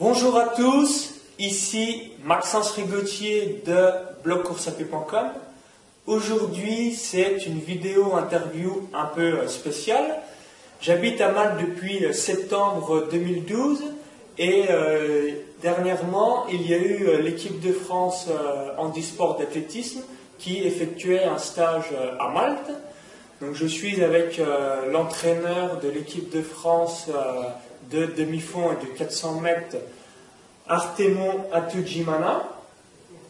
Bonjour à tous, ici Maxence Rigotier de blogcoursapied.com. Aujourd'hui, c'est une vidéo interview un peu spéciale. J'habite à Malte depuis septembre 2012 et euh, dernièrement, il y a eu euh, l'équipe de France euh, handisport d'athlétisme qui effectuait un stage euh, à Malte. Donc je suis avec euh, l'entraîneur de l'équipe de France euh, de demi-fond et de 400 mètres, Artemon Atujimana.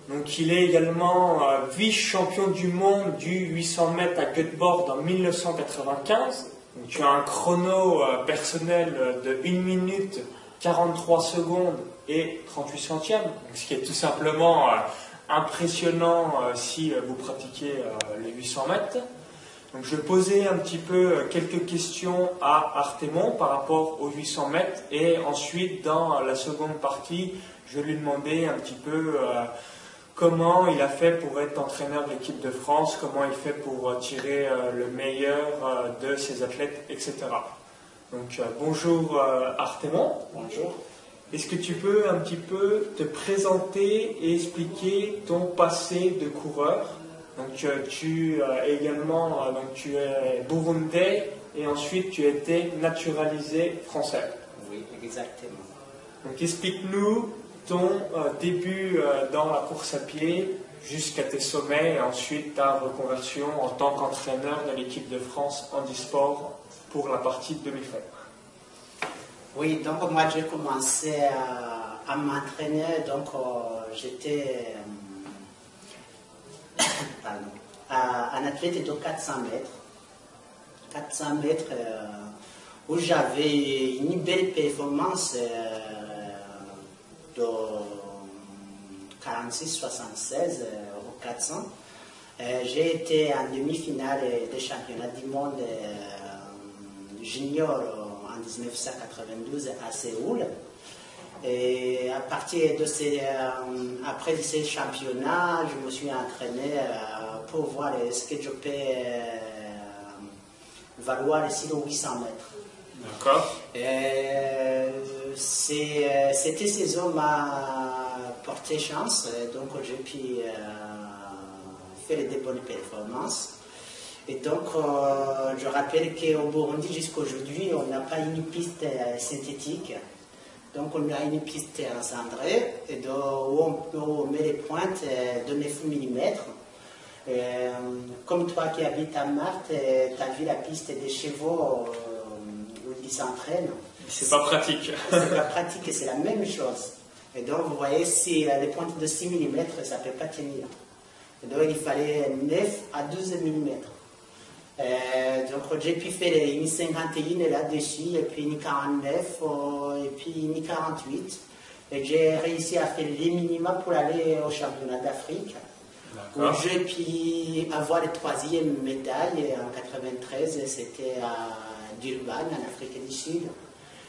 Donc il est également euh, vice-champion du monde du 800 mètres à Göteborg en 1995. Donc tu as un chrono euh, personnel de 1 minute 43 secondes et 38 centièmes, donc ce qui est tout simplement euh, impressionnant euh, si euh, vous pratiquez euh, les 800 mètres. Donc je vais poser un petit peu euh, quelques questions à Artemon par rapport aux 800 mètres et ensuite dans la seconde partie, je vais lui demander un petit peu euh, comment il a fait pour être entraîneur de l'équipe de France, comment il fait pour euh, tirer euh, le meilleur euh, de ses athlètes, etc. Donc bonjour Artemon. Bonjour. Est-ce que tu peux un petit peu te présenter et expliquer ton passé de coureur? Donc tu euh, également euh, donc tu es burundais et ensuite tu étais naturalisé français. Oui, exactement. Donc explique-nous ton euh, début dans la course à pied jusqu'à tes sommets et ensuite ta reconversion en tant qu'entraîneur de l'équipe de France handisport pour la partie de demi-fond. Oui, donc moi j'ai commencé à, à m'entraîner, donc euh, j'étais euh, un athlète de 400 mètres. 400 mètres euh, où j'avais une belle performance euh, de 46-76 euh, au 400. Euh, j'ai été en demi-finale des championnats du monde junior en 1992 à Séoul. Et à partir de ces, euh, après ces championnats, je me suis entraîné euh, pour voir ce que je peux euh, valoir ici aux 800 mètres. D'accord Cette saison m'a porté chance, donc j'ai pu euh, faire des bonnes performances. Et donc, euh, je rappelle qu'au Burundi, jusqu'à aujourd'hui, on n'a pas une piste synthétique. Donc, on a une piste en cendré, et de- où, on, où on met les pointes euh, de 9 mm. Euh, comme toi qui habites à Marthe, tu as vu la piste des chevaux euh, où ils s'entraînent. C'est pas pratique. C'est la pratique, c'est la même chose. Et donc, vous voyez, si les pointes de 6 mm, ça ne peut pas tenir. Et donc, il fallait 9 à 12 mm. Euh, donc, j'ai pu faire une 51 là-dessus, et puis une 49, euh, et puis une 48. Et j'ai réussi à faire les minima pour aller au championnat d'Afrique. J'ai pu avoir la troisième médaille en 93, c'était à Durban, en Afrique du Sud.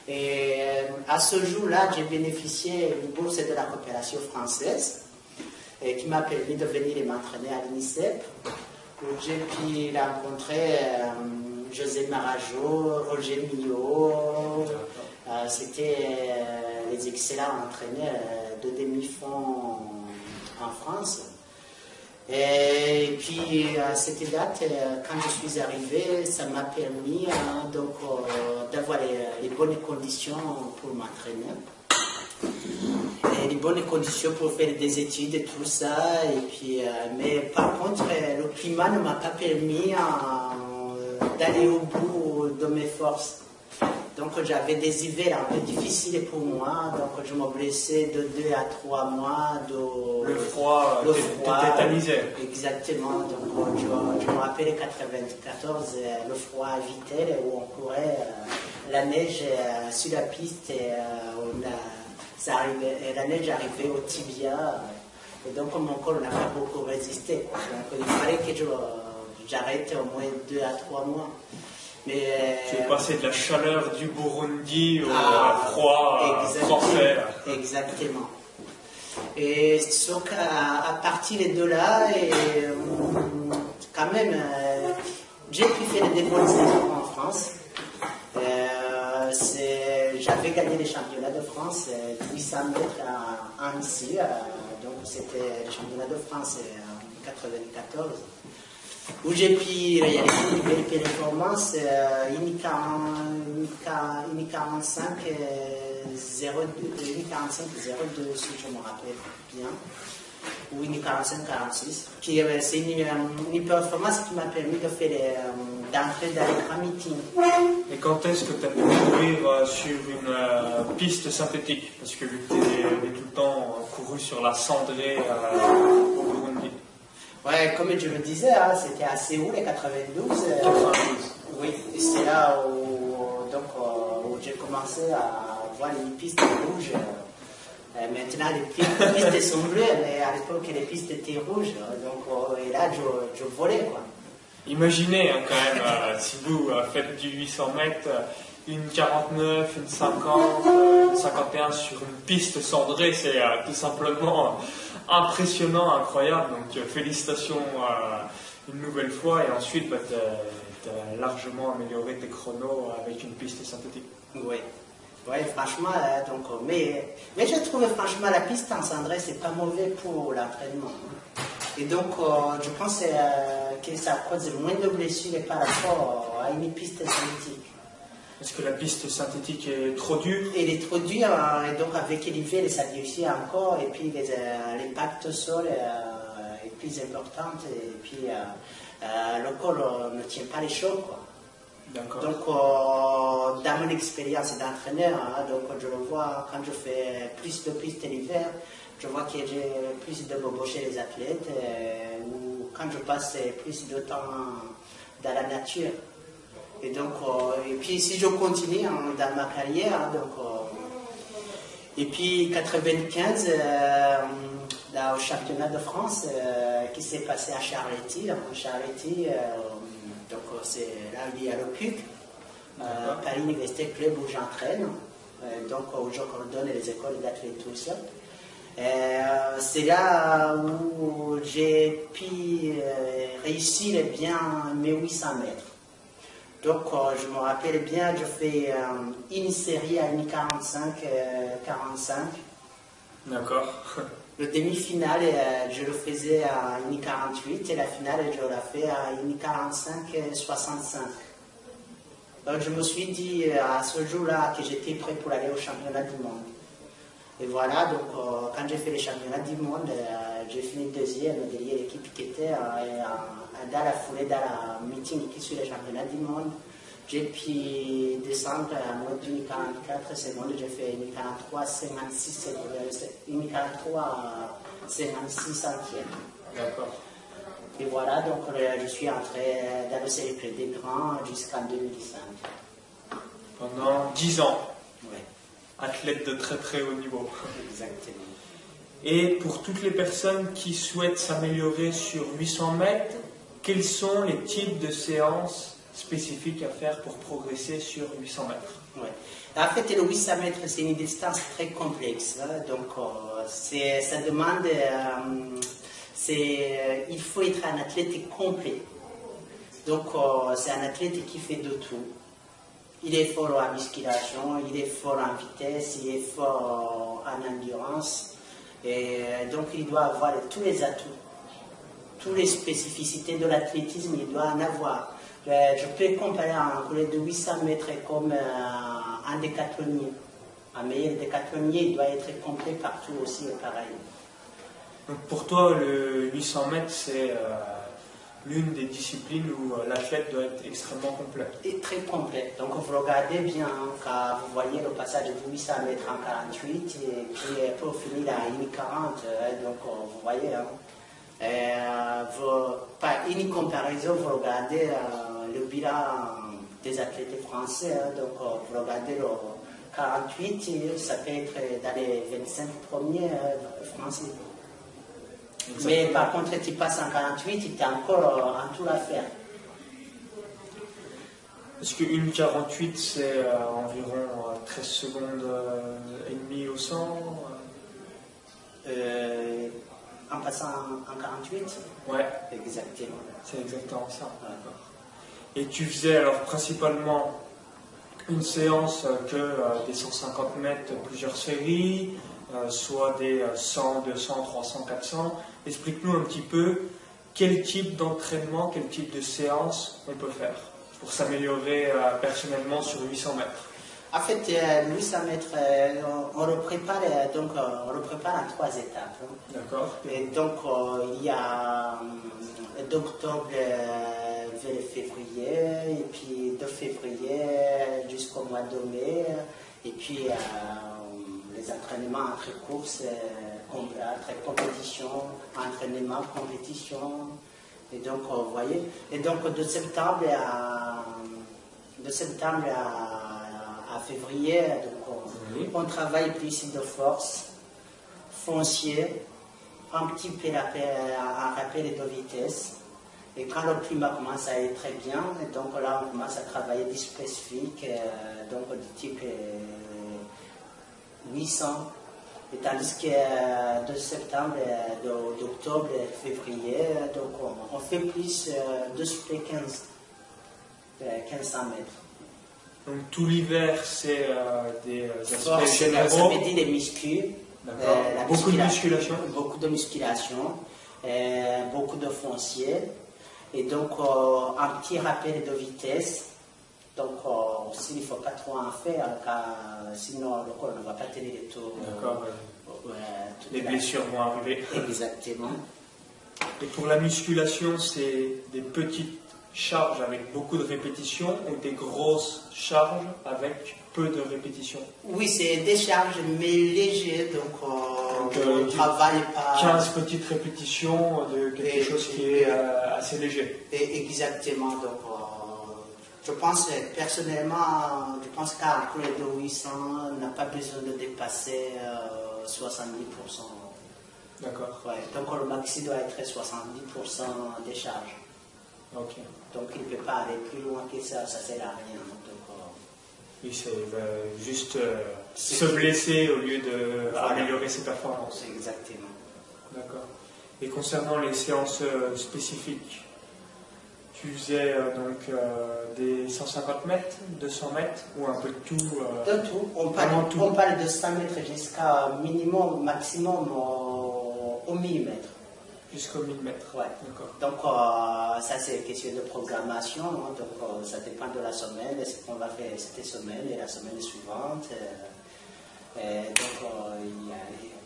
Et euh, à ce jour-là, j'ai bénéficié d'une bourse de la coopération française et qui m'a permis de venir et m'entraîner à l'UNICEF, j'ai pu rencontrer euh, José Marajo, Roger Millot. Euh, C'était euh, les excellents entraîneurs de demi-fond en France. Et puis à cette date, quand je suis arrivé, ça m'a permis hein, d'avoir les bonnes conditions pour m'entraîner. Les bonnes conditions pour faire des études et tout ça. Et puis, euh, mais par contre, euh, le climat ne m'a pas permis euh, d'aller au bout de mes forces. Donc j'avais des hivers un peu difficiles pour moi. Donc je me blessais de 2 à 3 mois. De, Le froid le froid. Exactement. Donc, je, je me rappelle 94, euh, le froid à Vitel, où on courait euh, la neige euh, sur la piste et euh, on a, ça arrivait, et la neige arrivait au tibia. euh, et donc, mon corps n'a pas beaucoup résisté. Donc, il fallait que je- j'arrête au moins 2 à 3 mois. Mais, Tu es euh, passé de la chaleur du Burundi au ah, froid euh, exactement, français. Exactement. Et donc à, à partir de là, et, euh, quand même, euh, j'ai pu faire des bonnes saisons en France. Euh, j'avais gagné les championnats de France, 800 mètres à Annecy. donc c'était les championnats de France en 94 où j'ai pu réaliser une belle performance, euh, une, 45 02, si je me rappelle bien, ou une 45 46. C'est une, une, performance qui m'a permis de faire euh, d'entrer dans les grands meetings. Et quand est-ce que tu as pu courir euh, sur une euh, piste synthétique? Parce que vu que tu es, tout le temps couru sur la cendrée au Burundi. Ouais, comme je le disais, hein, c'était à Séoul, les 92. 92. oui, c'est là où, donc, où j'ai commencé à voir les pistes rouges. Euh, maintenant, les pistes, sont bleues, mais à l'époque, les pistes étaient rouges. Donc, euh, et là, je, je volais. Quoi. Imaginez hein, quand même, euh, si vous faites du 800 mètres, une 49, une 50, une 51 sur une piste cendrée, c'est tout simplement impressionnant, incroyable. Donc, félicitations une nouvelle fois. Et ensuite, bah, tu as, largement amélioré tes chronos avec une piste synthétique. Oui. Oui, franchement, euh, donc, euh, mais, mais je trouve franchement la piste en cendrée, c'est pas mauvais pour l'entraînement. Et donc, euh, je pense que ça cause moins de blessures par rapport à une piste synthétique. Est-ce que la piste synthétique est trop dure? Elle est trop dure, et donc avec l'hiver, ça réussit encore, et puis l'impact au sol est plus important, et puis le corps ne tient pas les chocs. Quoi. Donc, euh, dans mon expérience d'entraîneur, hein, je le vois quand je fais plus de pistes l'hiver, je vois que j'ai plus de bobo chez les athlètes, euh, ou quand je passe plus de temps dans la nature. Et donc, euh, et puis si je continue hein, dans ma carrière, hein, donc, et puis 95, là, au championnat de France, qui s'est passé à Charletti, Charletti donc euh, c'est là il y a le PUC, euh, Paris Université Club où j'entraîne, euh, donc où je coordonne les écoles tout ça. c'est là où j'ai pu réussir bien mes 800 mètres. Donc, je me rappelle bien, je fais une série à une 45, 45. D'accord. Le demi-finale, euh, je le faisais à 1,48 et la finale, je la fais à 1,45-65. Donc je me suis dit euh, à ce jour-là que j'étais prêt pour aller au championnat du monde. Et voilà, donc euh, quand j'ai fait les championnats du monde, j'ai fini deuxième derrière l'équipe qui était dans la foulée, dans la meeting qui suit les championnats du monde. J'ai pu descendre à moins d'une 44 secondes, j'ai fait une 43, 56 une 43, 56 centièmes. D'accord. Et voilà, donc euh, je suis entré dans le cercle des grands jusqu'en 2005. Pendant 10 ans Oui. Athlète de très très haut niveau. Exactement. Et pour toutes les personnes qui souhaitent s'améliorer sur 800 mètres, quels sont les types de séances spécifique à faire pour progresser sur 800 mètres ouais. En fait, le 800 mètres, c'est une distance très complexe. Hein. donc, euh, ça demande. Euh, c'est, il faut être un athlète complet. Donc, euh, c'est un athlète qui fait de tout. Il est fort en musculation, il est fort en vitesse, il est fort en endurance. Et donc, il doit avoir tous les atouts, toutes les spécificités de l'athlétisme, il doit en avoir. Euh, je peux comparer un coureur de 800 mètres comme euh, un décathlonier. Un meilleur décathlonier, il doit être complet partout aussi, pareil. Donc pour toi, le 800 mètres, c'est euh, l'une des disciplines où l'athlète doit être extrêmement complet. Et très complet. Donc vous regardez bien, hein, quand vous voyez le passage de 800 mètres en 48, et puis pour finir à 1,40, donc vous voyez, hein, par une comparaison, vous regardez le bilan des athlètes français. Hein, donc, euh, vous regardez le 48, ça peut être dans les 25 premiers euh, français. Mais par contre, tu passes en 48, tu as encore euh, en tout à faire. Est-ce qu'une 48, c'est environ 13 secondes et demie au 100 En passant en 48 Ouais. Exactement. C'est exactement ça. Et tu faisais alors principalement une séance que des 150 mètres, plusieurs séries, soit des 100, 200, 300, 400. Explique-nous un petit peu quel type d'entraînement, quel type de séance on peut faire pour s'améliorer personnellement sur 800 mètres. En fait, euh, 800 mètres, euh, on, le prépare, euh, donc, euh, on le prépare en trois étapes. Hein. D'accord. Et donc, il y a d'octobre vers février, et puis de février jusqu'au mois de mai, et puis les entraînements entre courses, entre compétition, entraînement, compétition. Et donc, vous voyez, et donc de septembre à, de septembre à à février. Donc on, travaille plus de force, foncier, un petit peu un rappel de vitesse. Et quand le climat commence à être très bien, donc là on commence à travailler des spécifiques, euh, donc du type 800. Euh, et tandis que euh, de septembre, d'octobre, février, donc on, fait plus de 15, 1500 mètres. Donc tout l'hiver, c'est des aspects généraux. Ça veut dire des muscles. Beaucoup de musculation. Beaucoup de musculation, beaucoup de foncier. Et donc un petit rappel de vitesse. Donc aussi, il ne faut pas trop en faire, car sinon le corps ne va pas tenir les tours. D'accord. les blessures vont arriver. Exactement. Et pour la musculation, c'est des petites charges avec beaucoup de répétitions ou des grosses charges avec peu de répétitions? Oui, c'est des charges mais légères, donc, euh, on ne euh, travaille pas. 15 petites répétitions de quelque chose qui est euh, assez léger. Et exactement, donc je pense personnellement, je pense qu'un plus de 800 n'a pas besoin de dépasser 70%. D'accord. Ouais, donc le maxi doit être 70% des charges. Donc il ne peut pas aller plus loin que ça, ça ne sert à rien. Euh, oui, c'est juste euh, se blesser au lieu d'améliorer ses performances. Exactement. D'accord. Et concernant les séances euh, spécifiques, tu faisais donc des 150 mètres, 200 mètres ou un peu de tout De tout. On parle, tout? on parle de 100 mètres jusqu'à minimum, maximum au millimètre. Jusqu'au 1000 mètres. Ouais. Donc, euh, ça, c'est une question de programmation. Hein. Donc, euh, ça dépend de la semaine, ce qu'on va faire cette semaine et la semaine suivante. Euh, donc,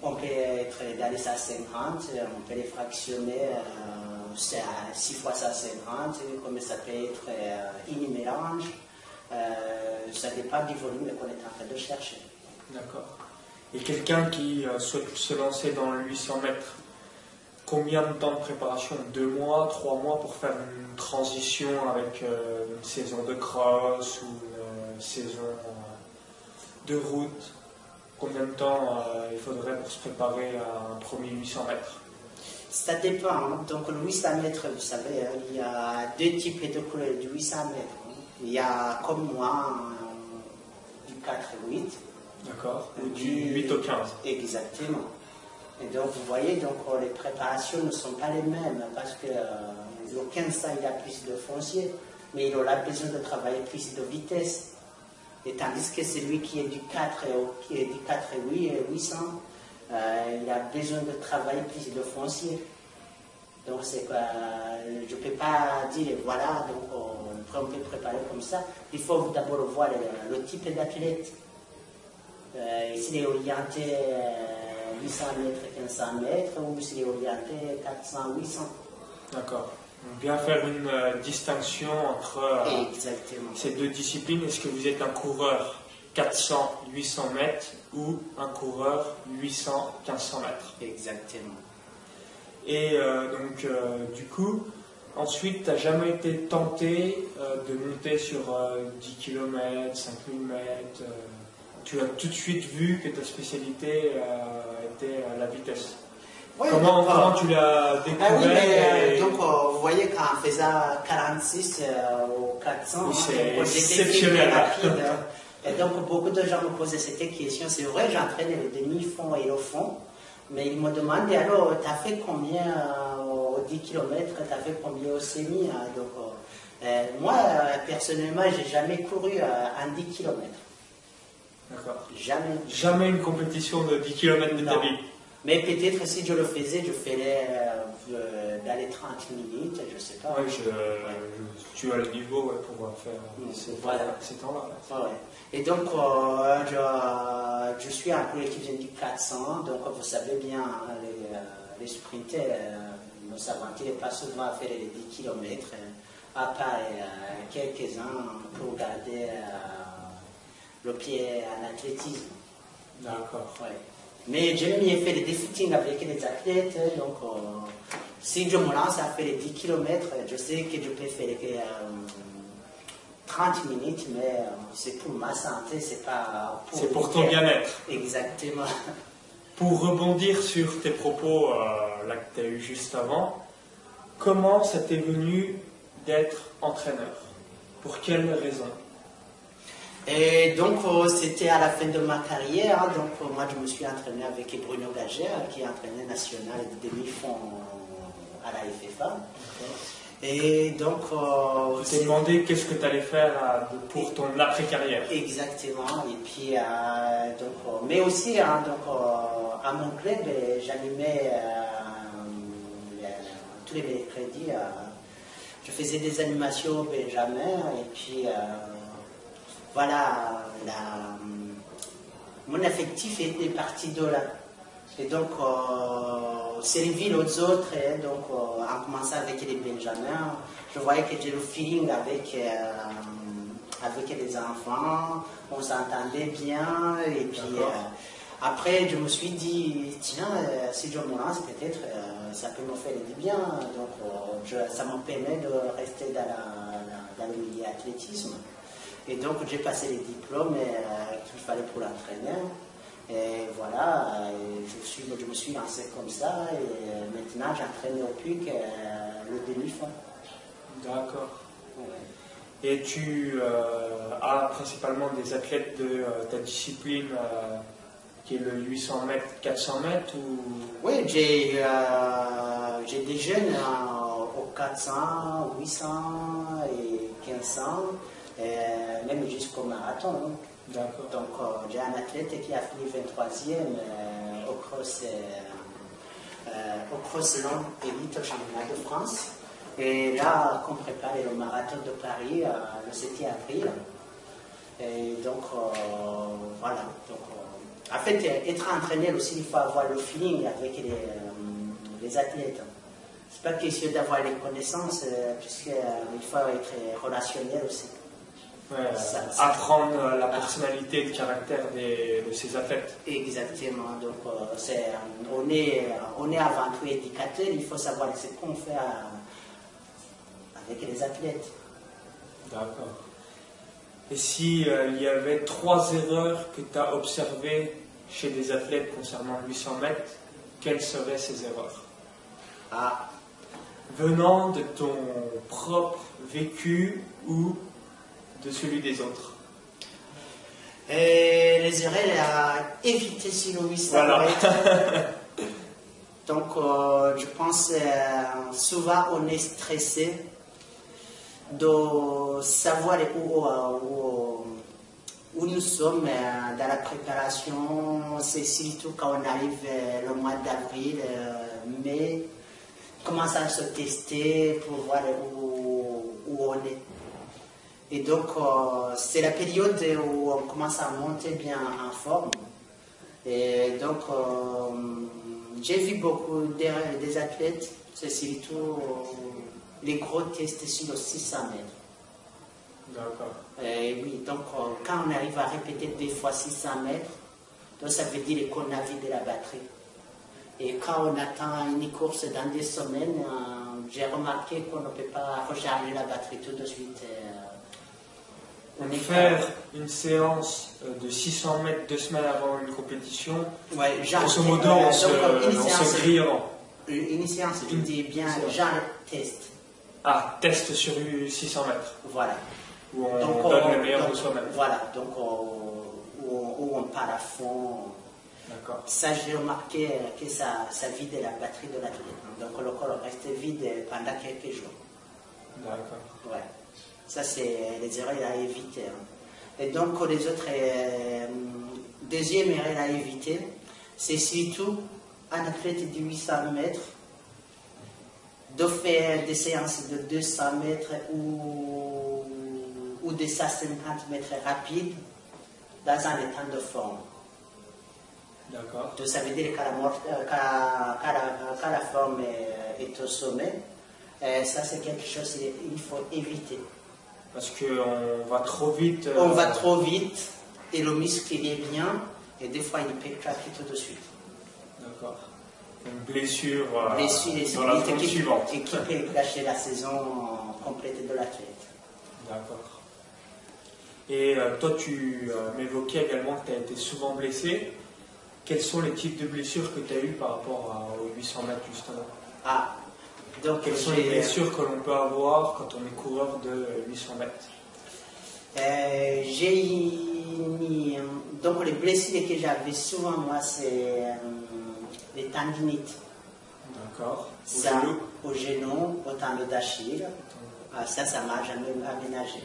on peut être dans les 150, on peut les fractionner à 6 fois 150, comme ça peut être une mélange. ça dépend du volume qu'on est en train de chercher. D'accord. Et quelqu'un qui souhaite se lancer dans le 800 mètres, combien de temps de préparation? Deux mois, trois mois pour faire une transition avec euh, une saison de cross ou une euh, saison euh, de route? Combien de temps il faudrait pour se préparer à un premier 800 mètres? Ça dépend. Hein. Donc le 800 mètres, vous savez, hein, il y a deux types de couleurs du 800 mètres. Hein. Il y a comme moi du 4 et 8. D'accord. Ou du 8 au 15. Exactement. Et donc, vous voyez, donc, euh, les préparations ne sont pas les mêmes parce que euh, le 1500, il a plus de foncier, mais il aura besoin de travailler plus de vitesse. Et tandis que celui qui est du 4 et, du 4 et 8, 800, euh, il a besoin de travailler plus de foncier. Donc, quoi je ne peux pas dire, voilà, donc on, peut préparer comme ça. Il faut d'abord voir le, type d'athlète. S'il est orienté 800 mètres, 1500 mètres, ou c'est orienté 400, 800. D'accord. Bien faire une euh, distinction entre euh, ces deux disciplines. Est-ce que vous êtes un coureur 400, 800 mètres ou un coureur 800, 1500 mètres? Exactement. Et euh, donc, du coup, ensuite, tu n'as jamais été tenté de monter sur 10 km, 5000 mètres tu as tout de suite vu que ta spécialité euh, était la vitesse. comment, tu l'as découvert ah euh, Donc, euh, vous voyez, quand on faisait 46 ou 400, oui, hein, c'est exceptionnel. Rapide, hein. et donc, beaucoup de gens me posaient cette question. C'est vrai, j'entraîne les demi-fonds et le fond, mais ils me demandaient alors, tu as fait combien aux 10 km Tu as fait combien au semi hein? Donc, Euh, moi, euh, personnellement, j'ai jamais couru euh, un 10 km. D'accord. Jamais. Jamais une compétition de 10 km de ta Non. vie. Mais peut-être si je le faisais, je ferais euh, euh, dans les 30 minutes, je sais pas. Ouais, je, je- tu as le niveau ouais, pour faire Mm, ces, voilà. ces temps-là. là. Ouais. Et donc, euh, je, je suis un l'équipe du 400, donc vous savez bien, hein, les, euh, les sprinters euh, ne s'aventurent pas souvent à faire les 10 km, à part euh, quelques-uns pour garder euh, le pied en athlétisme. D'accord. Ouais. Mais j'aime bien faire des footings avec les athlètes, donc euh, si je me lance à faire les 10 km, je sais que je peux faire euh, 30 minutes, mais euh, c'est pour ma santé, c'est pas pour... C'est pour ton bien-être. Exactement. Pour rebondir sur tes propos euh, là que tu as eu juste avant, comment ça t'est venu d'être entraîneur? Pour quelle raison? Et donc, c'était à la fin de ma carrière. Donc, moi, je me suis entraîné avec Bruno Gagère, qui est entraîneur national de demi-fond à la FFA. Et donc, euh, t'ai c'est- demandé qu'est-ce que tu allais faire euh, pour ton après-carrière. Exactement. Et puis, euh, donc, mais aussi, hein, donc, euh, à mon club, j'animais tous les mercredis. je faisais des animations au Benjamin. Et puis, voilà, la- mon affectif était parti de là. Et donc, euh, servir aux autres, et donc, euh, en commençant avec les Benjamins, je voyais que j'ai le feeling avec, euh, avec les enfants, on s'entendait bien, et puis euh, après, je me suis dit, tiens, euh, si je me lance, peut-être euh, ça peut me faire du bien, donc euh, je- ça me permet de rester dans, la- la- dans le milieu athlétisme. Et donc, j'ai passé les diplômes euh, qu'il fallait pour l'entraîneur. Et voilà, et je, suis, je me suis lancé comme ça. Et euh, maintenant, j'entraîne au PUC euh, le demi-fond. D'accord. Et tu euh, as principalement des athlètes de ta discipline qui est le 800 mètres, 400 mètres ou... Oui, j'ai des jeunes euh, au 400, 800 et 1500, euh, même jusqu'au marathon. hein. D'accord. Donc, euh, j'ai un athlète qui a fini 23e euh, au cross, au cross long élite au championnat de France. Et là, qu'on prépare le marathon de Paris le 7 avril. Et donc, euh, voilà. Donc, euh, en fait, être entraîneur aussi, il faut avoir le feeling avec les, euh, les athlètes. C'est pas question d'avoir les connaissances, puisqu'il faut être relationnel aussi. Ouais, euh, Ça- ça- apprendre euh, la personnalité et le caractère des- de ces athlètes. Exactement. Donc, euh, c'est, euh, on, est, on est avant tout éducateur, il faut savoir ce qu'on fait euh, avec les athlètes. D'accord. Et si euh, il y avait trois erreurs que tu as observées chez des athlètes concernant le 800 mètres, quelles seraient ces erreurs? Ah, Venant de ton propre vécu ou de celui des autres et les erreurs à éviter 800 Voilà. Donc, euh, je pense euh, souvent on est stressé de savoir où, où, où nous sommes euh, dans la préparation. C'est surtout quand on arrive le mois d'avril, mai, commence à se tester pour voir où, où on est. Et donc, euh, c'est la période où on commence à monter bien en forme. Et donc, euh, j'ai vu beaucoup des, des athlètes, c'est surtout euh, les gros tests sur le 600 mètres. D'accord. Et oui, donc quand on arrive à répéter deux fois 600 mètres, donc ça veut dire qu'on a vidé la batterie. Et quand on attend une course dans des semaines, j'ai remarqué qu'on ne peut pas recharger la batterie tout de suite. Euh, on est Faire une séance euh, de 600 mètres deux semaines avant une compétition, Ouais, grosso modo, euh, on donc, se, euh, une on se séance- grille avant. Une séance, je dis bien, genre test. Ah, test sur 600 mètres, Voilà. où on Donc, donne on- le meilleur de soi-même. Voilà, donc on- où, on- où on part à fond. D'accord. Ça, j'ai remarqué que ça, ça vide la batterie de l'athlète. Donc le corps reste vide pendant quelques jours. D'accord. Ouais. Ça, c'est les erreurs à éviter. hein. Et donc, les autres, euh, deuxième erreur à éviter, c'est surtout un athlète de 800 mètres de faire des séances de 200 mètres ou, ou de 150 mètres rapides dans un état de forme. D'accord. Donc, ça veut dire qu'à la, euh, la- forme est, est au sommet. Euh, ça, c'est quelque chose qu'il faut éviter. Parce qu'on va trop vite. euh, On va trop vite et le muscle il est bien et des fois il peut craquer tout de suite. D'accord. Une blessure, euh, Blessure dans la qui, suivante. et qui peut gâcher la saison complète de l'athlète. D'accord. Et euh, toi, tu euh, m'évoquais également que tu as été souvent blessé. Quels sont les types de blessures que tu as eues par rapport à- aux 800 mètres, justement? Ah, donc Quelles sont les blessures que l'on peut avoir quand on est coureur de 800 mètres Euh, j'ai mis, donc les blessures que j'avais souvent moi c'est euh, les tendinites. D'accord. Au Ça, genou au genou, au tendon d'Achille. Ah, ça, ça m'a jamais aménagé.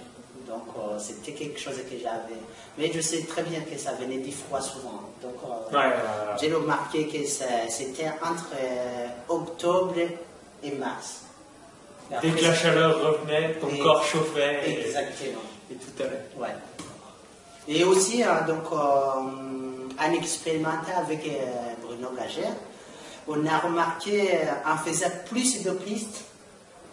Donc euh, c'était quelque chose que j'avais. Mais je sais très bien que ça venait du froid souvent. Donc euh, Ouais, j'ai remarqué que c'était entre octobre et mars. dès Après, que la chaleur revenait, ton Et- corps chauffait et, Exactement. et tout allait. Ouais. Et aussi, hein, donc, euh, en expérimentant avec euh, Bruno Gagère, on a remarqué, euh, en faisant plus de pistes,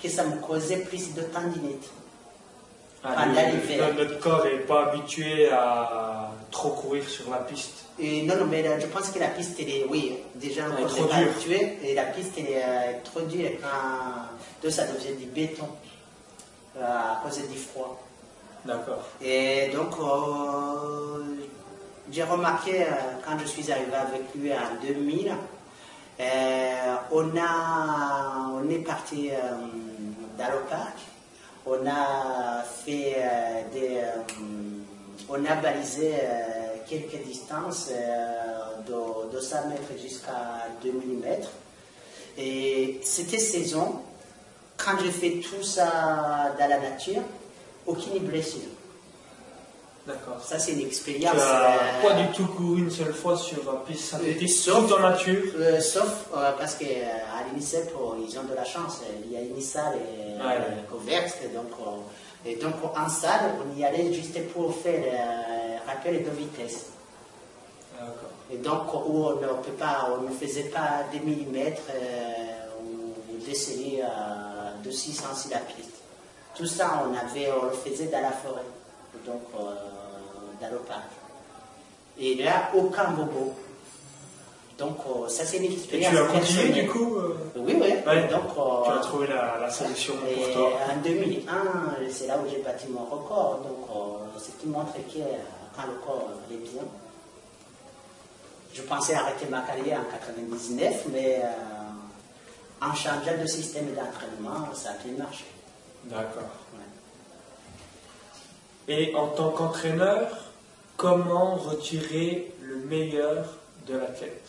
que ça me causait plus de tendinite. Ah, Pendant le- l'hiver. le- notre corps n'est pas habitué à trop courir sur la piste. Et non, non, mais là, je pense que la piste, elle est, oui, déjà, Elle est on trop pas habitué, et la piste, elle est euh, trop dure, quand donc ça devient du béton, euh, à cause du froid. D'accord. Et donc, euh, j'ai remarqué euh, quand je suis arrivé avec lui en 2000, euh, on, a, on est parti euh, dans le parc, on a fait euh, euh, on a balisé euh, quelques distances de, de 100 mètres jusqu'à 2000 mètres. Et c'était saison. Quand j'ai fait tout ça dans la nature, aucune blessure. D'accord. Ça, c'est une expérience. euh, pas du tout couru une seule fois sur euh, piste synthétique, sauf- tout en nature. euh, sauf euh, parce qu'à l'INICEP, euh, ils ont de la chance. Il y a une salle et, Ouais. euh, couverte. Donc, euh, et donc, en salle, on y allait juste pour faire euh, rappel de vitesse. D'accord. Et donc, où on ne, peut pas, on ne faisait pas des millimètres euh, ou des séries euh, de 600 sur la piste. Tout ça, on, avait, on le faisait dans la forêt, donc euh, parc. Et là, aucun bobo. Donc, euh, ça, c'est une Et expérience. tu as continué du coup euh, Oui, oui. Ouais. Donc, euh, Tu as trouvé la, la solution et pour toi. en 2001, c'est là où j'ai bâti mon record. Donc, ce qui montre que quand le corps est bien, je pensais arrêter ma carrière en 99, mais en changeant de système d'entraînement, ça a pu marcher. D'accord. Ouais. Et en tant qu'entraîneur, comment retirer le meilleur de l'athlète.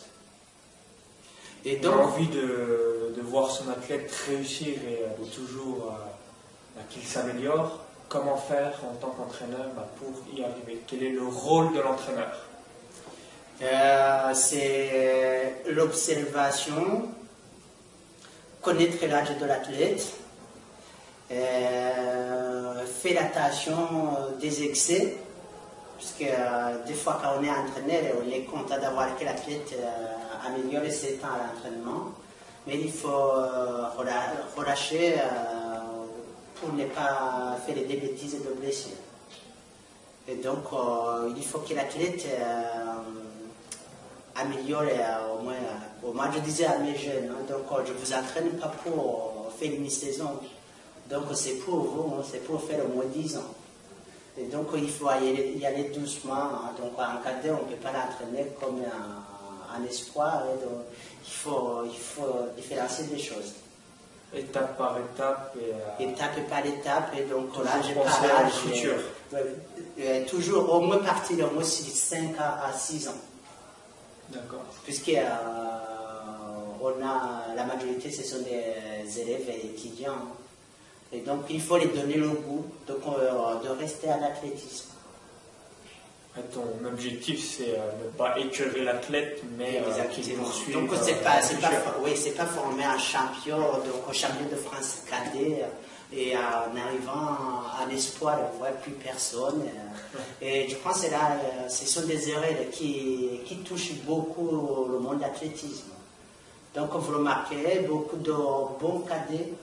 Et Donc, donc, envie de, de voir son athlète réussir et euh, de toujours euh, bah, qu'il s'améliore. Comment faire en tant qu'entraîneur bah, pour y arriver? Quel est le rôle de l'entraîneur? Euh, c'est l'observation, connaître l'âge de l'athlète, euh, faire attention des excès, parce que euh, des fois quand on est entraîneur, on est content d'avoir que l'athlète euh, améliore ses temps à l'entraînement, mais il faut euh, relâcher euh, pour ne pas faire des bêtises et de blessures. Et donc, euh, il faut que l'athlète euh, améliore euh, au moins, euh, moins je disais à mes jeunes, hein, donc euh, je vous entraîne pas pour euh, faire une saison, donc c'est pour vous, hein, c'est pour faire au moins 10 ans. Et donc il faut y aller, doucement, hein. donc en cadet on ne peut pas l'entraîner comme un, un espoir, et donc, il, faut, il faut différencier des choses. Étape par étape et, euh, Étape par étape, et donc pas à l'âge, le futur. euh, euh, toujours au moins partir au moins 5 à 6 ans. D'accord. puisque euh, on a la majorité ce sont des élèves et étudiants Et donc, il faut les donner le goût de, de rester à l'athlétisme. Ton objectif, c'est euh, ne pas écœurer l'athlète, mais euh, qu'il poursuive. Donc, c'est pas, pas, oui, pas former un champion, donc un champion de France cadet et en arrivant à l'espoir, on ne voit plus personne. Et je pense que là, ce sont des erreurs qui, qui touchent beaucoup le monde de l'athlétisme. Donc, vous remarquez, beaucoup de bons cadets.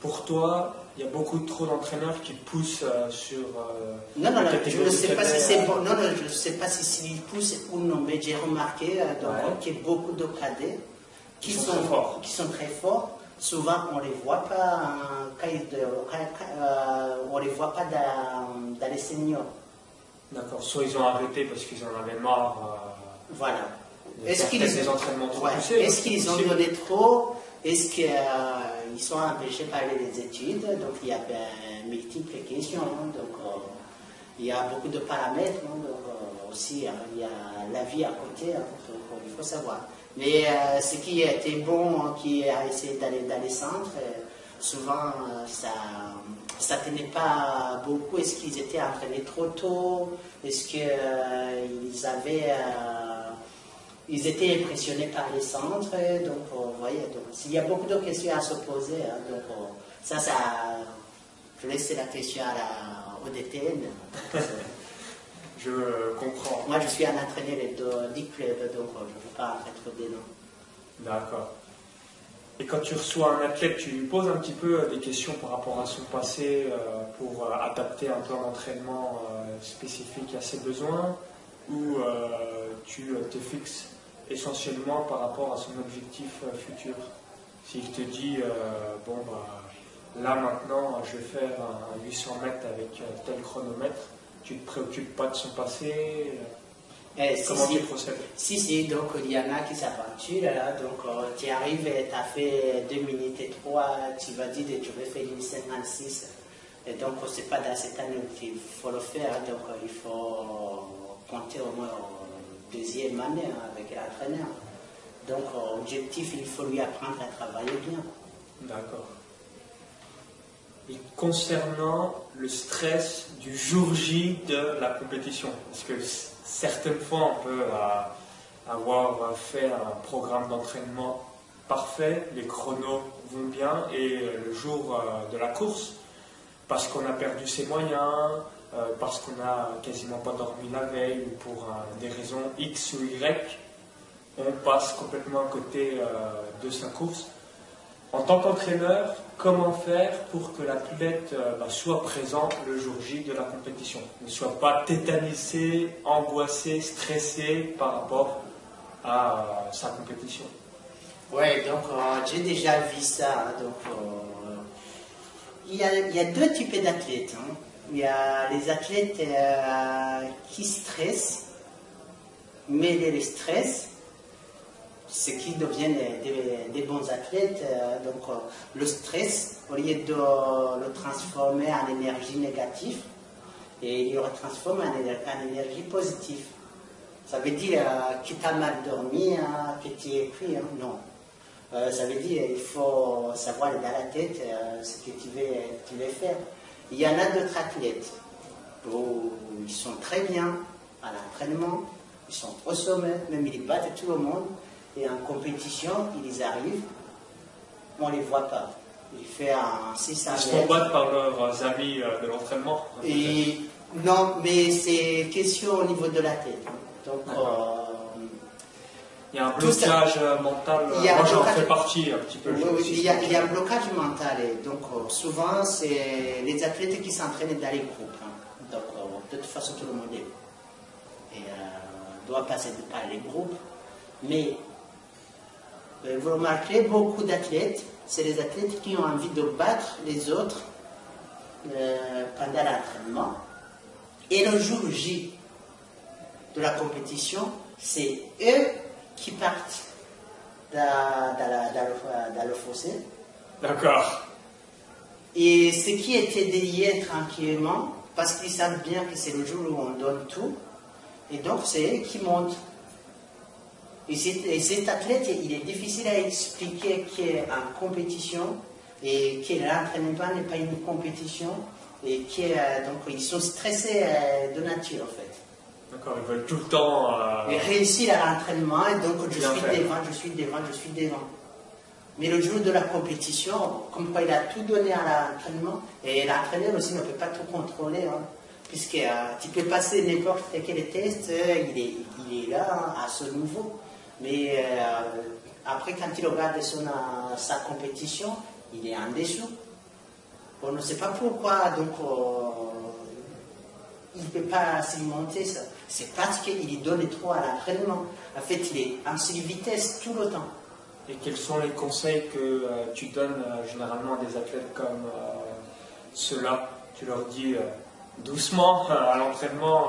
Pour toi, il y a beaucoup trop d'entraîneurs qui poussent euh, sur. Euh, non, non, non, je ne sais pas si c'est bon. Non, non, je ne sais pas si s'ils poussent ou non, mais j'ai remarqué euh, qu'il y a beaucoup de cadets qui, sont, forts. qui sont très forts souvent on ne les voit pas quand euh, on les voit pas dans, les seniors. D'accord, soit ils ont arrêté parce qu'ils en avaient marre. Voilà. Est-ce qu'ils Est-ce qu'ils ont donné trop? Est-ce qu'ils euh, sont empêchés par les études Donc il y a ben, multiples questions. Hein. donc il y a beaucoup de paramètres. Hein. donc aussi il y a la vie à côté. Hein. il faut savoir. Mais euh, ce qui était bon, hein, qui a essayé d'aller dans les centres, euh, souvent euh, ça ne tenait pas beaucoup. Est-ce qu'ils étaient entraînés trop tôt? Est-ce qu'ils avaient. Ils étaient impressionnés par les centres Donc, vous voyez, il y a beaucoup de questions à se poser. Hein, donc, ça, ça. Je laisse la question à la, au DTN. Je comprends. Moi, je suis un entraîneur de 10 clubs, donc je ne veux pas être des noms. D'accord. Et quand tu reçois un athlète, tu lui poses un petit peu des questions par rapport à son passé euh, pour euh, adapter un plan d'entraînement euh, spécifique à ses besoins ou tu te fixes essentiellement par rapport à son objectif futur. S'il te dit, bon, bah, là maintenant, je vais faire un 800 mètres avec tel chronomètre, tu ne te préoccupes pas de son passé eh, Comment si, tu procèdes? Si, si, donc il y en a qui s'aventurent, donc euh, tu arrives et tu as fait 2 minutes et 3, tu vas dire que tu veux faire une 56. Et donc, ce n'est pas dans cette année qu'il faut le faire, donc euh, il faut compter au moins deuxième année avec l'entraîneur. Donc, euh, objectif, il faut lui apprendre à travailler bien. D'accord concernant le stress du jour J de la compétition. Parce que certaines fois, on peut euh, avoir fait un programme d'entraînement parfait, les chronos vont bien, et euh, le jour euh, de la course, parce qu'on a perdu ses moyens, parce qu'on n'a quasiment pas dormi la veille, ou pour des raisons X ou Y, on passe complètement à côté de sa course. En tant qu'entraîneur, comment faire pour que l'athlète euh, bah, soit présent le jour J de la compétition, ne soit pas tétanisé, angoissé, stressé par rapport à euh, sa compétition? Oui, donc euh, j'ai déjà vu ça. Hein, il, y a, deux types d'athlètes. Hein. Il y a les athlètes qui stressent, mais les stress ce qui deviennent des, bons athlètes. Euh, donc euh, le stress, au lieu de le transformer en énergie négative, et il le transforme en, énergie positive. Ça veut dire euh, que tu as mal dormi, hein, que tu es pris, hein, non. ça veut dire qu'il faut savoir dans la tête ce que tu veux faire. Il y en a d'autres athlètes. Où ils sont très bien à l'entraînement, ils sont au sommet, même ils battent tout le monde, et en compétition, ils arrivent, on ne les voit pas. Il fait un 600 Ils se combattent par leurs amis euh, de l'entraînement. Et, Non, mais c'est question au niveau de la tête. Donc, euh, il y a un blocage mental. Moi, j'en fais partie un petit peu. Oui, il, y a, il, y a, un blocage mental. Et donc, euh, souvent, c'est les athlètes qui s'entraînent dans les groupes. Hein. Donc, de toute façon, tout le monde est. Et doit passer par les groupes. Mais euh, vous remarquerez beaucoup d'athlètes, c'est les athlètes qui ont envie de battre les autres euh, pendant l'entraînement. Et le jour J de la compétition, c'est eux qui partent dans, le, fossé. D'accord. Et ce qui était derrière tranquillement, parce qu'ils savent bien que c'est le jour où on donne tout, et donc c'est eux qui montent. Et, cet athlète, il est difficile à expliquer qu'en compétition, et que l'entraînement n'est pas une compétition et qui donc ils sont stressés de nature en fait. D'accord, ils veulent tout le temps. Euh... réussir à l'entraînement et donc je suis devant, je suis devant, je suis devant. Mais le jour de la compétition, comme quoi il a tout donné à l'entraînement, et l'entraîneur aussi ne peut pas tout contrôler, hein, puisque euh, tu peux passer n'importe quel test, euh, il, est, il, est, là hein, à ce niveau. Mais euh, après, quand il regarde son, sa compétition, il est en dessous. On ne sait pas pourquoi, donc il ne peut pas s'alimenter ça. C'est parce qu'il donne trop à l'entraînement. En fait, il est en vitesse tout le temps. Et quels sont les conseils que euh, tu donnes euh, généralement à des athlètes comme euh, ceux-là? Tu leur dis doucement à l'entraînement,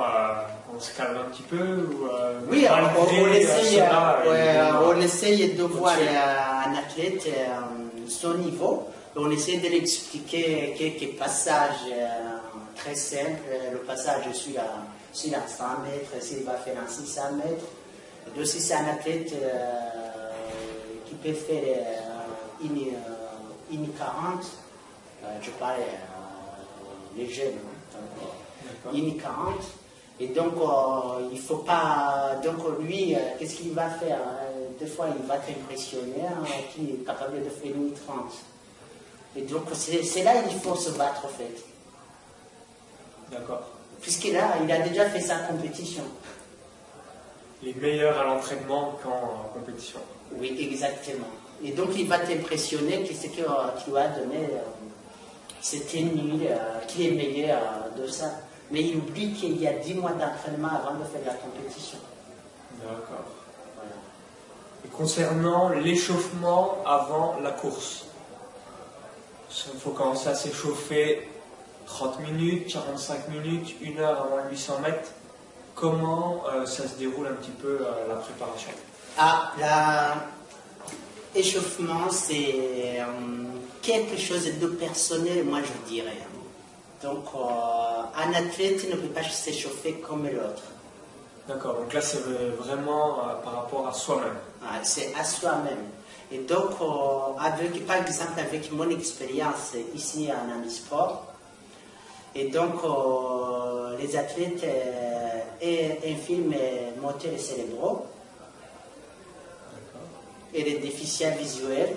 on se calme un petit peu ou, Oui, on, essaye, on, essaye, de voir un athlète son niveau. On essaie de lui expliquer quelques passages très simples. Le passage sur la, sur 100 mètres, s'il va faire un 600 mètres. Et aussi, c'est un athlète qui peut faire euh, une, euh, une 40, euh, je parle les jeunes, hein, une 40. Et donc, il ne faut pas. Donc, lui, qu'est-ce qu'il va faire Des fois, il va t'impressionner, hein, qui est capable de faire une 30. Et donc, c'est là qu'il faut se battre, en fait. D'accord. Puisqu'il a, il a déjà fait sa compétition. Les meilleurs à l'entraînement qu'en compétition. Oui, exactement. Et donc, il va t'impressionner que ce que tu as donné, euh, c'était nul, euh, qui est meilleur de ça. Mais il oublie qu'il y a 10 mois d'entraînement avant de faire la compétition. D'accord. Et concernant l'échauffement avant la course, il faut commencer à s'échauffer 30 minutes, 45 minutes, 1 heure avant 800 mètres. Comment euh, ça se déroule un petit peu la préparation? Ah, l'échauffement, c'est euh, quelque chose de personnel, moi je dirais. Donc, euh, un athlète ne peut pas s'échauffer comme l'autre. D'accord, donc là c'est vraiment euh, par rapport à soi-même. Ah, c'est à soi-même. Et donc, avec, par exemple, avec mon expérience ici en sport, et donc les athlètes infilment moteurs cérébraux, et les déficients visuels,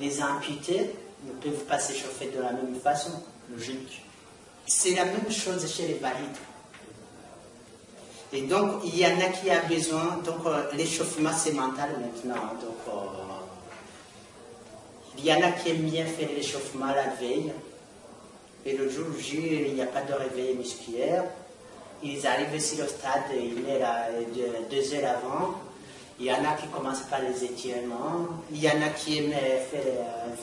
les amputés ne peuvent pas s'échauffer de la même façon. Logique. C'est la même chose chez les valides. Et donc, il y en a qui a besoin, donc euh, l'échauffement c'est mental maintenant. Donc, euh, il y en a qui aiment bien faire l'échauffement la veille. Et le jour J, il n'y a pas de réveil musculaire. Ils arrivent sur le stade une heure, deux heures avant. Il y en a qui commencent par les étirements. Il y en a qui aiment faire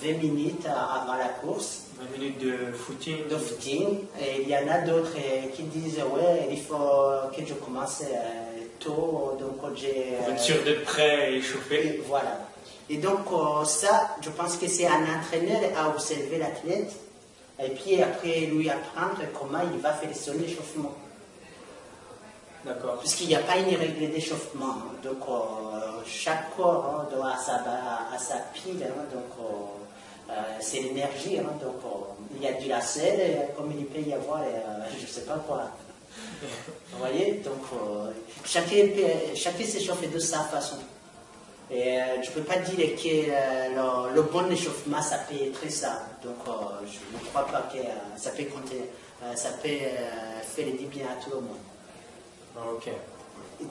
20 euh, minutes avant la course. 20 minutes de footing. De footing. Et il y en a d'autres euh, qui disent Ouais, il faut que je commence euh, tôt. Donc j'ai. Pour être sûr d'être prêt et voilà. Et donc, ça, je pense que c'est un entraîneur à observer l'athlète. Et puis après, lui apprendre comment il va faire son échauffement. D'accord. Puisqu'il n'y a pas une règle d'échauffement. Donc, chaque corps hein, doit à sa, à sa pile. Hein, donc, euh, c'est l'énergie. Hein, donc, il y a du lacet, comme il peut y avoir, euh, je ne sais pas quoi. Vous voyez Donc, euh, chacun, chacun s'échauffe de sa façon. Et je ne peux pas dire que le, bon échauffement, ça peut être ça. Donc, je ne crois pas que ça peut compter, ça peut faire du bien à tout le monde. Ah, ok.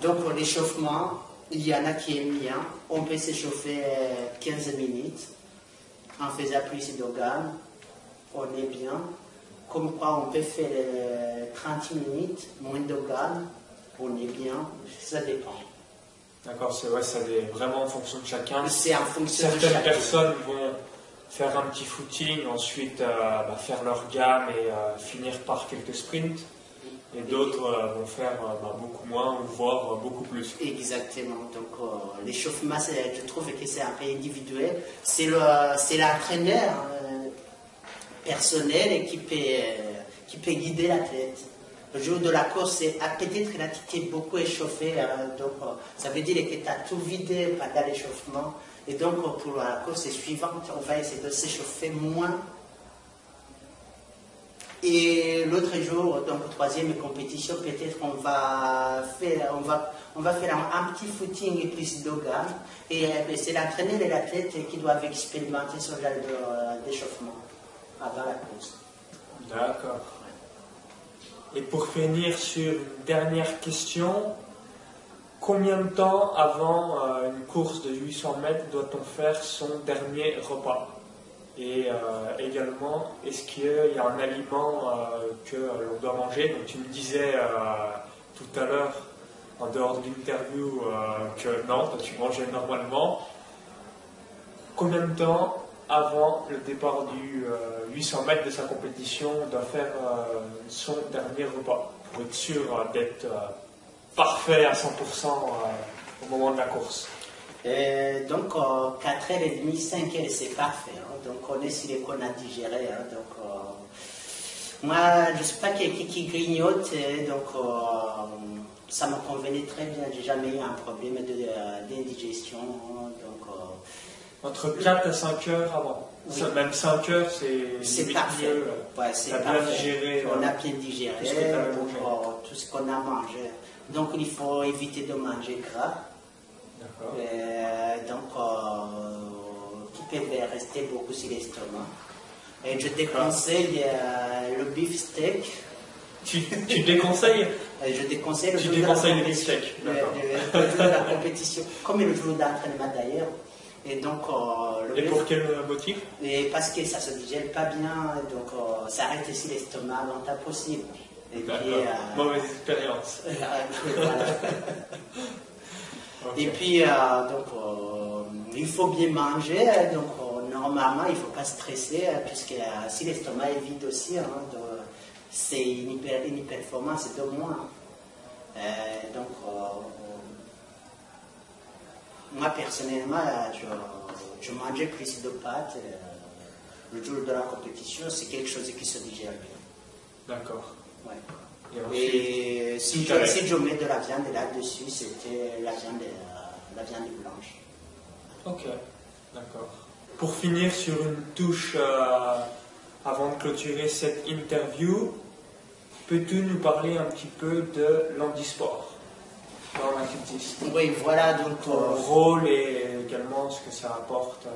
Donc, l'échauffement, il y en a qui aiment bien. On peut s'échauffer 15 minutes en faisant plus de gamme. On est bien. Comme quoi, on peut faire 30 euh, minutes, moins de gamme. On est bien. Ça dépend. D'accord, c'est ouais, ça est vraiment en fonction de chacun. C'est en fonction Certaines de chacun. personnes vont faire un petit footing, ensuite euh, bah, faire leur gamme et euh, finir par quelques sprints. Et d'autres euh, vont faire bah, beaucoup moins ou voire beaucoup plus. Exactement. Donc l'échauffement, je trouve que c'est un peu individuel. C'est l'entraîneur personnel qui peut, qui peut guider l'athlète. Le jour de la course, peut-être là, tu t'es beaucoup échauffé, hein, donc ça veut dire que tu as tout vidé pendant l'échauffement. Et donc, pour la course suivante, on va essayer de s'échauffer moins. Et l'autre jour, donc troisième compétition, peut-être on va faire, on va, on va faire un, petit footing et plus de gamme. Et, c'est l'entraîneur et l'athlète qui doivent expérimenter ce genre d'échauffement avant la course. D'accord. Et pour finir sur une dernière question, Combien de temps avant euh, une course de 800 mètres doit-on faire son dernier repas? Et euh, également, est-ce qu'il y a un aliment euh, que l'on doit manger? Donc, Tu me disais tout à l'heure, en dehors de l'interview, que non, tu mangeais normalement. Combien de temps avant le départ du 800 mètres de sa compétition doit faire son dernier repas pour être sûr d'être parfait à 100% euh, au moment de la course euh, donc, 4h30, 5h, c'est parfait. Hein. Donc, on est sur les qu'on a digéré. Hein. Donc, euh, moi, je ne suis pas quelqu'un qui grignote. Donc, ça me convenait très bien. J'ai jamais eu un problème d'indigestion. Entre 4 et 5 heures avant. Même 5 heures, c'est parfait. Mieux. Ouais, c'est Bien digéré, on a bien digéré tout ce qu'on a mangé. Donc il faut éviter de manger gras. Euh, donc euh, qui peut rester beaucoup sur l'estomac. Et je déconseille euh, le beef steak. Tu, tu déconseilles Je déconseille le tu déconseilles le steak. Le, jour de la compétition, comme le jour d'entraînement d'ailleurs. Et donc, Et pour quel motif? Et Parce que ça ne se digère pas bien, donc ça reste ici l'estomac longtemps possible. Et puis, euh, Mauvaise expérience. Et puis, euh, donc, euh, il faut bien manger. Donc, normalement, il ne faut pas stresser, puisque si l'estomac est vide aussi, hein, c'est une, hyper, une performance de moins. donc, moi, personnellement, je, je, mangeais plus de pâtes. le jour de la compétition, c'est quelque chose qui se digère bien. D'accord. Et, si, je, mets de la viande là-dessus, c'était la viande, euh, la viande blanche. Ok, d'accord. Pour finir sur une touche, euh, avant de clôturer cette interview, peux-tu nous parler un petit peu de l'handisport? Oui, voilà donc. Ton euh, rôle et également ce que ça apporte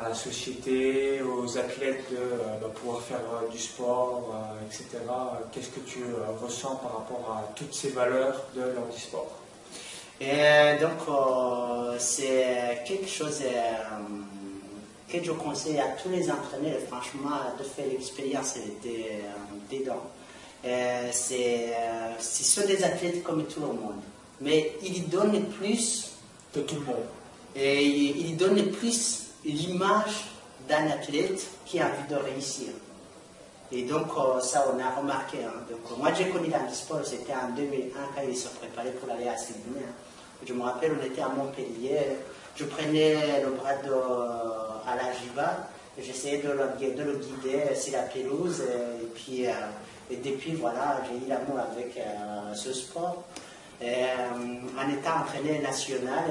à la société, aux athlètes de, euh, pouvoir faire euh, du sport, euh, etc. Qu'est-ce que tu ressens par rapport à toutes ces valeurs de l'handisport? Et donc, c'est quelque chose que je conseille à tous les entraîneurs, franchement, de faire l'expérience dedans. C'est, ce sont des athlètes comme tout le monde, mais ils donnent plus que tout le monde. Et ils donnent plus l'image d'un athlète qui a envie de réussir. Et donc, euh, ça, on a remarqué. Hein. Donc, moi, j'ai connu dans le c'était en 2001 quand ils se préparaient pour aller à Sydney. Hein. Je me rappelle, on était à Montpellier. Je prenais le bras de, à la j'essayais de le, de le guider sur la pelouse. Et, puis, euh, et depuis, voilà, j'ai eu l'amour avec euh, ce sport. en étant entraîneur national,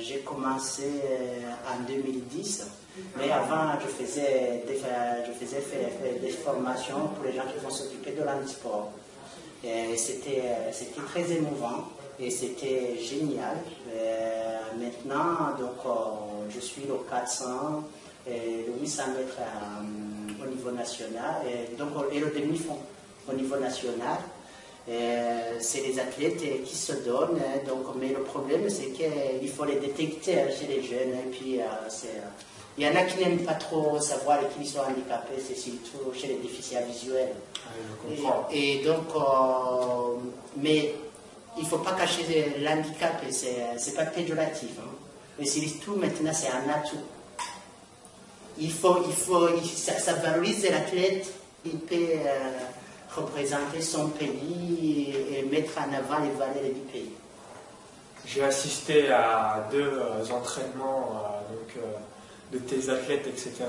j'ai commencé euh, en 2010, mais avant, je faisais des, je faisais des formations pour les gens qui vont s'occuper de l'handisport. C'était très émouvant et c'était génial. Euh, maintenant, donc, euh, je suis le 400 et le 800 mètres au national et, donc, et le demi-fond au niveau national. Euh, c'est les athlètes qui se donnent. Donc, mais le problème, c'est qu'il faut les détecter chez les jeunes. Et puis, euh, euh, il y en a qui n'aiment pas trop savoir qu'ils sont handicapés, c'est surtout chez les déficients visuels. Ah, et, donc, mais il ne faut pas cacher l'handicap, ce n'est pas péjoratif. Hein. Mais surtout, maintenant, c'est un atout. Il faut, il faut, ça, valorise l'athlète, il peut représenter son pays et mettre en avant les valeurs du pays. J'ai assisté à deux euh, entraînements euh, euh, de tes athlètes, etc.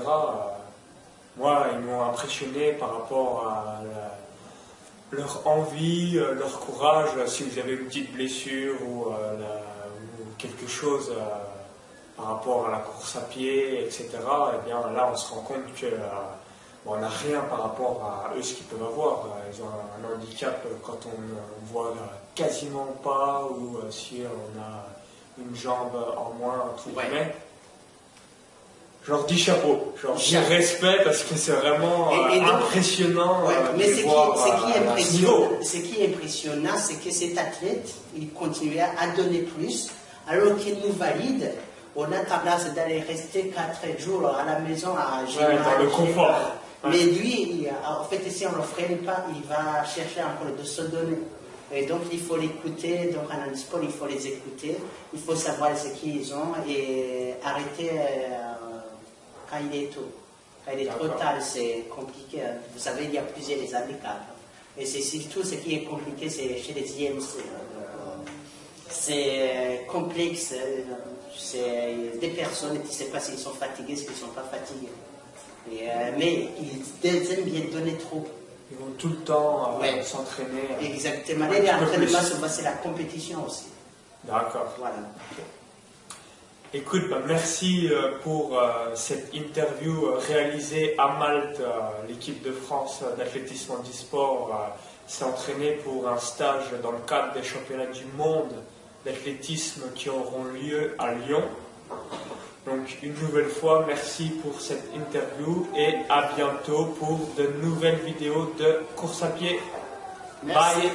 moi, ils m'ont impressionné par rapport à leur envie, euh, leur courage. Si vous avez une petite blessure ou, euh, quelque chose euh, par rapport à la course à pied, etc., eh bien là on se rend compte que euh, on n'a rien par rapport à eux ce qu'ils peuvent avoir. Euh, Ils ont un handicap euh, quand on ne voit quasiment pas ou si on a une jambe en moins, entre Ouais. guillemets. Je leur dis chapeau, je leur dis respect parce que c'est vraiment Et- et donc- impressionnant Ouais, mais ce qui, qui est impressionnant, c'est que cet athlète, il continuait à donner plus, alors qu'il nous valide. On a tendance d'aller rester 4 jours à la maison à gérer. dans le confort. Mais lui, en fait, si on ne le freine pas, il va chercher encore de se donner. Et donc, il faut l'écouter. Donc, en handisport, il faut les écouter. Il faut savoir ce qu'ils ont et arrêter euh, quand il est tôt. Quand il est trop tard, c'est compliqué. Vous savez, il y a plusieurs handicaps. Et c'est surtout ce qui est compliqué, c'est chez les IMC. C'est complexe. Euh, C'est des personnes qui ne savent pas s'ils sont fatigués, s'ils ne sont pas fatigués. Et, euh, mais ils aiment bien donner trop. Ils vont tout le temps euh, Ouais. s'entraîner. Exactement. Petit peu entraînements, plus. souvent, c'est la compétition aussi. D'accord. Voilà. Écoute, bah, merci euh, pour euh, cette interview euh, réalisée à Malte. Euh, L'équipe de France euh, d'athlétisme handisport euh, s'est entraînée pour un stage dans le cadre des championnats du monde d'athlétisme qui auront lieu à Lyon. Donc une nouvelle fois, merci pour cette interview et à bientôt pour de nouvelles vidéos de course à pied. Merci. Bye